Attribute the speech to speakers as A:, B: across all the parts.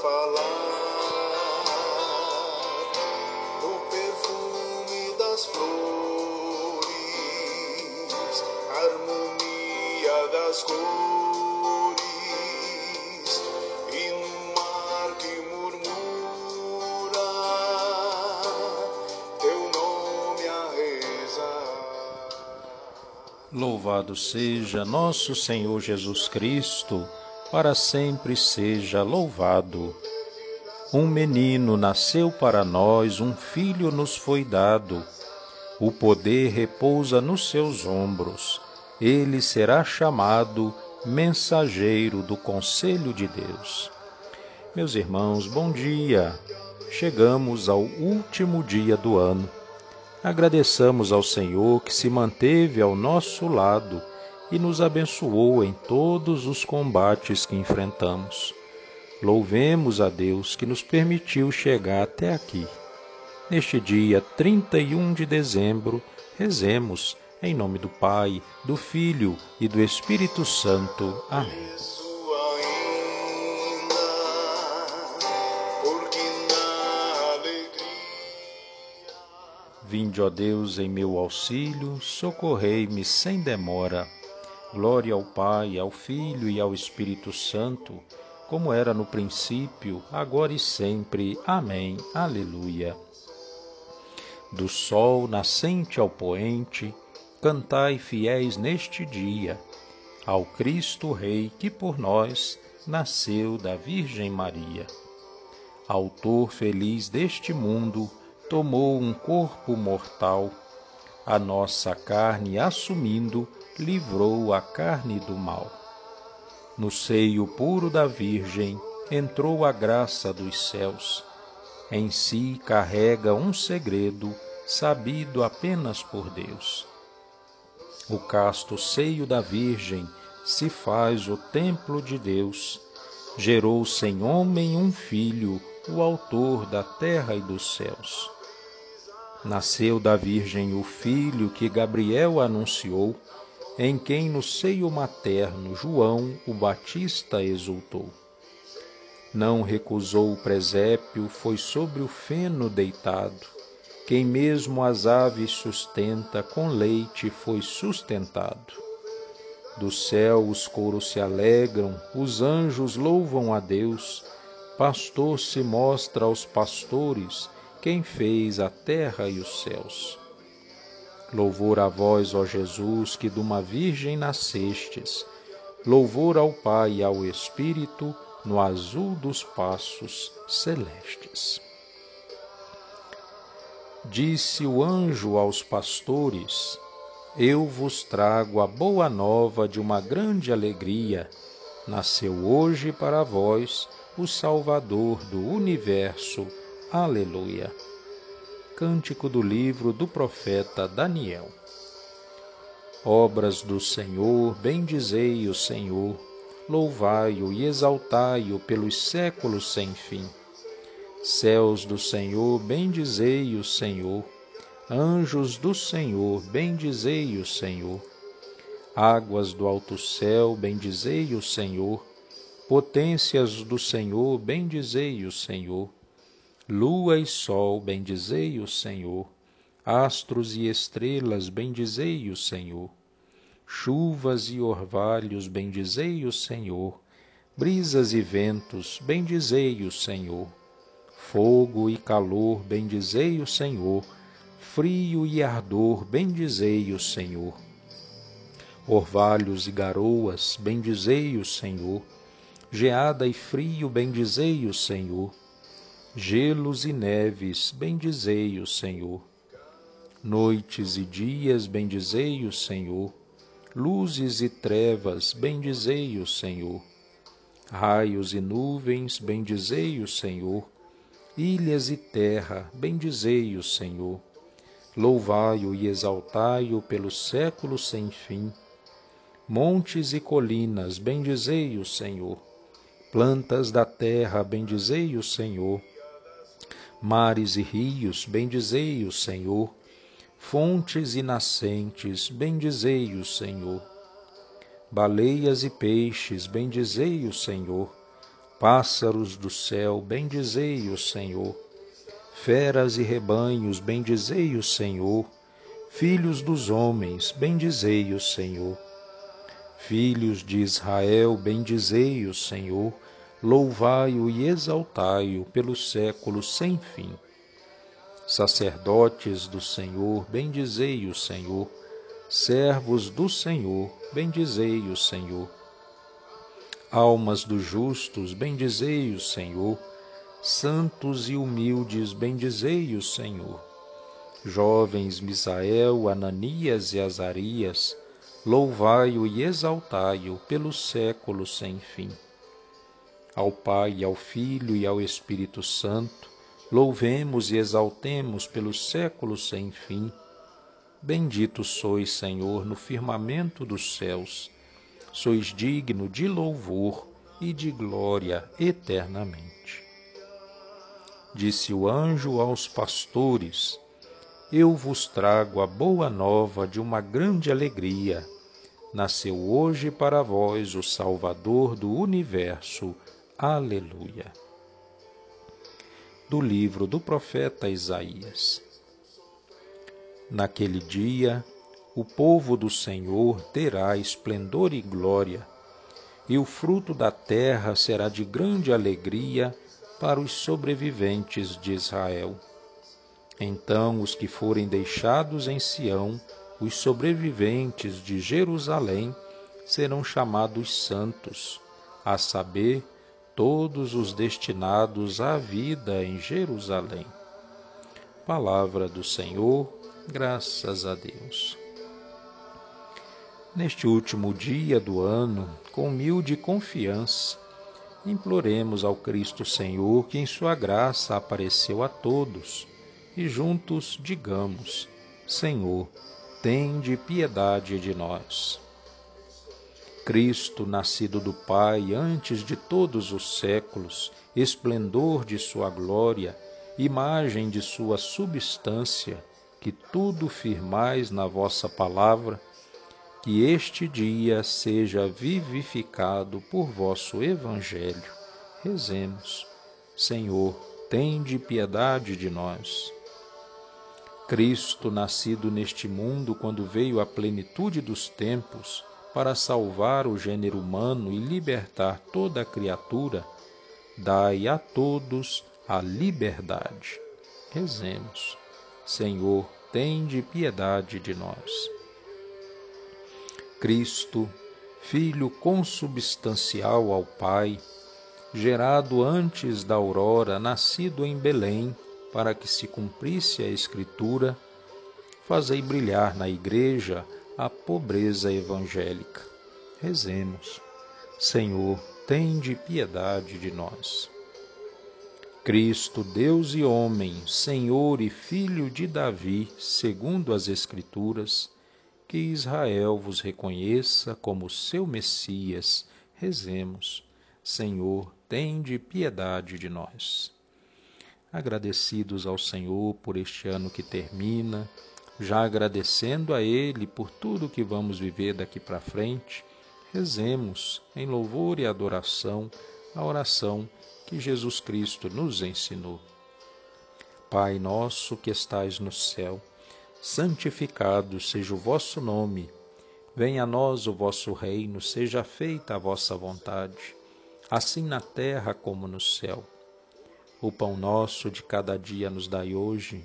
A: falar no perfume das flores, harmonia das cores. E no mar que murmura teu nome a rezar.
B: Louvado seja nosso Senhor Jesus Cristo, para sempre seja louvado. Um menino nasceu para nós, um filho nos foi dado. O poder repousa nos seus ombros. Ele será chamado mensageiro do conselho de Deus. Meus irmãos, bom dia. Chegamos ao último dia do ano. Agradeçamos ao Senhor que se manteve ao nosso lado e nos abençoou em todos os combates que enfrentamos. Louvemos a Deus que nos permitiu chegar até aqui. Neste dia 31 de dezembro, rezemos em nome do Pai, do Filho e do Espírito Santo. Amém. Vinde, ó Deus, em meu auxílio, socorrei-me sem demora. Glória ao Pai, ao Filho e ao Espírito Santo, como era no princípio, agora e sempre. Amém. Aleluia. Do sol nascente ao poente, cantai fiéis neste dia, ao Cristo Rei que por nós nasceu da Virgem Maria. Autor feliz deste mundo, tomou um corpo mortal, a nossa carne assumindo, livrou a carne do mal. No seio puro da Virgem entrou a graça dos céus. Em si carrega um segredo sabido apenas por Deus. O casto seio da Virgem se faz o templo de Deus. Gerou sem homem um filho, o autor da terra e dos céus. Nasceu da Virgem o filho que Gabriel anunciou, em quem no seio materno João o Batista exultou. Não recusou o presépio, foi sobre o feno deitado. Quem mesmo as aves sustenta, com leite foi sustentado. Do céu os coros se alegram, os anjos louvam a Deus. Pastor se mostra aos pastores, quem fez a terra e os céus. Louvor a vós, ó Jesus, que de uma virgem nascestes. Louvor ao Pai e ao Espírito, no azul dos passos celestes. Disse o anjo aos pastores: Eu vos trago a boa nova de uma grande alegria. Nasceu hoje para vós o Salvador do universo. Aleluia. Cântico do livro do profeta Daniel. Obras do Senhor, bendizei o Senhor, louvai-o e exaltai-o pelos séculos sem fim. Céus do Senhor, bendizei o Senhor. Anjos do Senhor, bendizei o Senhor. Águas do alto céu, bendizei o Senhor. Potências do Senhor, bendizei o Senhor. Lua e sol, bendizei o Senhor. Astros e estrelas, bendizei o Senhor. Chuvas e orvalhos, bendizei o Senhor. Brisas e ventos, bendizei o Senhor fogo e calor, bendizei o Senhor, frio e ardor, bendizei o Senhor. Orvalhos e garoas, bendizei o Senhor, geada e frio, bendizei o Senhor. Gelos e neves, bendizei o Senhor. Noites e dias, bendizei o Senhor. Luzes e trevas, bendizei o Senhor. Raios e nuvens, bendizei o Senhor ilhas e terra, bendizei o Senhor. Louvai-o e exaltai-o pelos séculos sem fim. Montes e colinas, bendizei o Senhor. Plantas da terra, bendizei o Senhor. Mares e rios, bendizei o Senhor. Fontes e nascentes, bendizei o Senhor. Baleias e peixes, bendizei o Senhor. Pássaros do céu, bendizei o Senhor. Feras e rebanhos, bendizei o Senhor. Filhos dos homens, bendizei o Senhor. Filhos de Israel, bendizei o Senhor. Louvai-o e exaltai-o pelos séculos sem fim. Sacerdotes do Senhor, bendizei o Senhor. Servos do Senhor, bendizei o Senhor. Almas dos justos, bendizei o Senhor. Santos e humildes, bendizei o Senhor. Jovens Misael, Ananias e Azarias, louvai-o e exaltai-o pelos séculos sem fim. Ao Pai, ao Filho e ao Espírito Santo, louvemos e exaltemos pelos séculos sem fim. Bendito sois, Senhor, no firmamento dos céus. Sois digno de louvor e de glória eternamente. Disse o anjo aos pastores: Eu vos trago a boa nova de uma grande alegria. Nasceu hoje para vós o Salvador do universo. Aleluia. Do livro do profeta Isaías. Naquele dia, o povo do Senhor terá esplendor e glória, e o fruto da terra será de grande alegria para os sobreviventes de Israel. Então os que forem deixados em Sião, os sobreviventes de Jerusalém, serão chamados santos, a saber, todos os destinados à vida em Jerusalém. Palavra do Senhor Graças a Deus. Neste último dia do ano, com humilde confiança, imploremos ao Cristo Senhor que em Sua graça apareceu a todos e juntos digamos: Senhor, tende piedade de nós. Cristo, nascido do Pai antes de todos os séculos, esplendor de Sua glória, imagem de Sua substância, que tudo firmais na vossa palavra, que este dia seja vivificado por vosso Evangelho. Rezemos. Senhor, tende piedade de nós. Cristo, nascido neste mundo quando veio à plenitude dos tempos, para salvar o gênero humano e libertar toda a criatura, dai a todos a liberdade. Rezemos. Senhor, tende piedade de nós. Cristo, Filho consubstancial ao Pai, gerado antes da aurora, nascido em Belém, para que se cumprisse a Escritura, fazei brilhar na Igreja a pobreza evangélica. Rezemos. Senhor, tende piedade de nós. Cristo, Deus e homem, Senhor e Filho de Davi, segundo as Escrituras, que Israel vos reconheça como seu Messias. Rezemos. Senhor, tende piedade de nós. Agradecidos ao Senhor por este ano que termina, já agradecendo a Ele por tudo que vamos viver daqui para frente, rezemos em louvor e adoração a oração que Jesus Cristo nos ensinou. Pai nosso que estais no céu, santificado seja o vosso nome. Venha a nós o vosso reino, seja feita a vossa vontade, assim na terra como no céu. O pão nosso de cada dia nos dai hoje.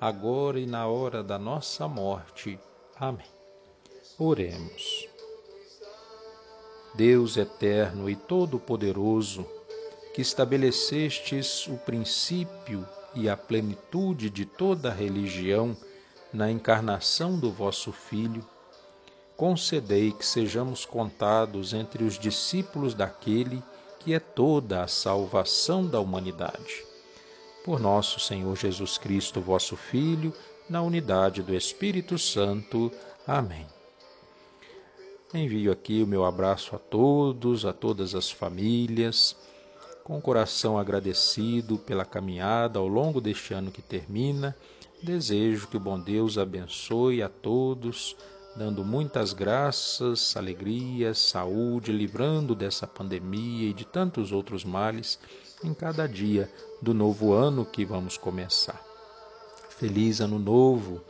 B: agora e na hora da nossa morte. Amém. Oremos. Deus eterno e todo-poderoso, que estabelecestes o princípio e a plenitude de toda a religião na encarnação do vosso Filho, concedei que sejamos contados entre os discípulos daquele que é toda a salvação da humanidade. Por nosso Senhor Jesus Cristo, vosso Filho, na unidade do Espírito Santo. Amém. Envio aqui o meu abraço a todos, a todas as famílias, com o coração agradecido pela caminhada ao longo deste ano que termina. Desejo que o bom Deus abençoe a todos, dando muitas graças, alegrias, saúde, livrando dessa pandemia e de tantos outros males em cada dia do novo ano que vamos começar. Feliz Ano Novo,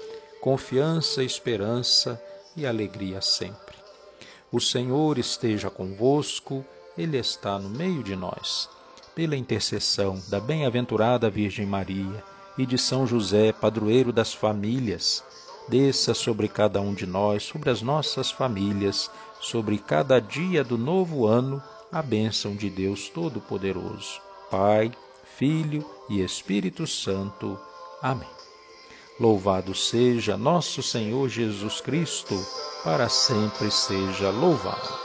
B: confiança, esperança e alegria sempre. O Senhor esteja convosco, Ele está no meio de nós. Pela intercessão da bem-aventurada Virgem Maria e de São José, padroeiro das famílias, desça sobre cada um de nós, sobre as nossas famílias, sobre cada dia do novo ano, a bênção de Deus Todo-Poderoso. Pai, Filho e Espírito Santo. Amém. Louvado seja nosso Senhor Jesus Cristo, para sempre seja louvado.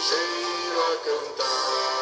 B: ligeira cantar.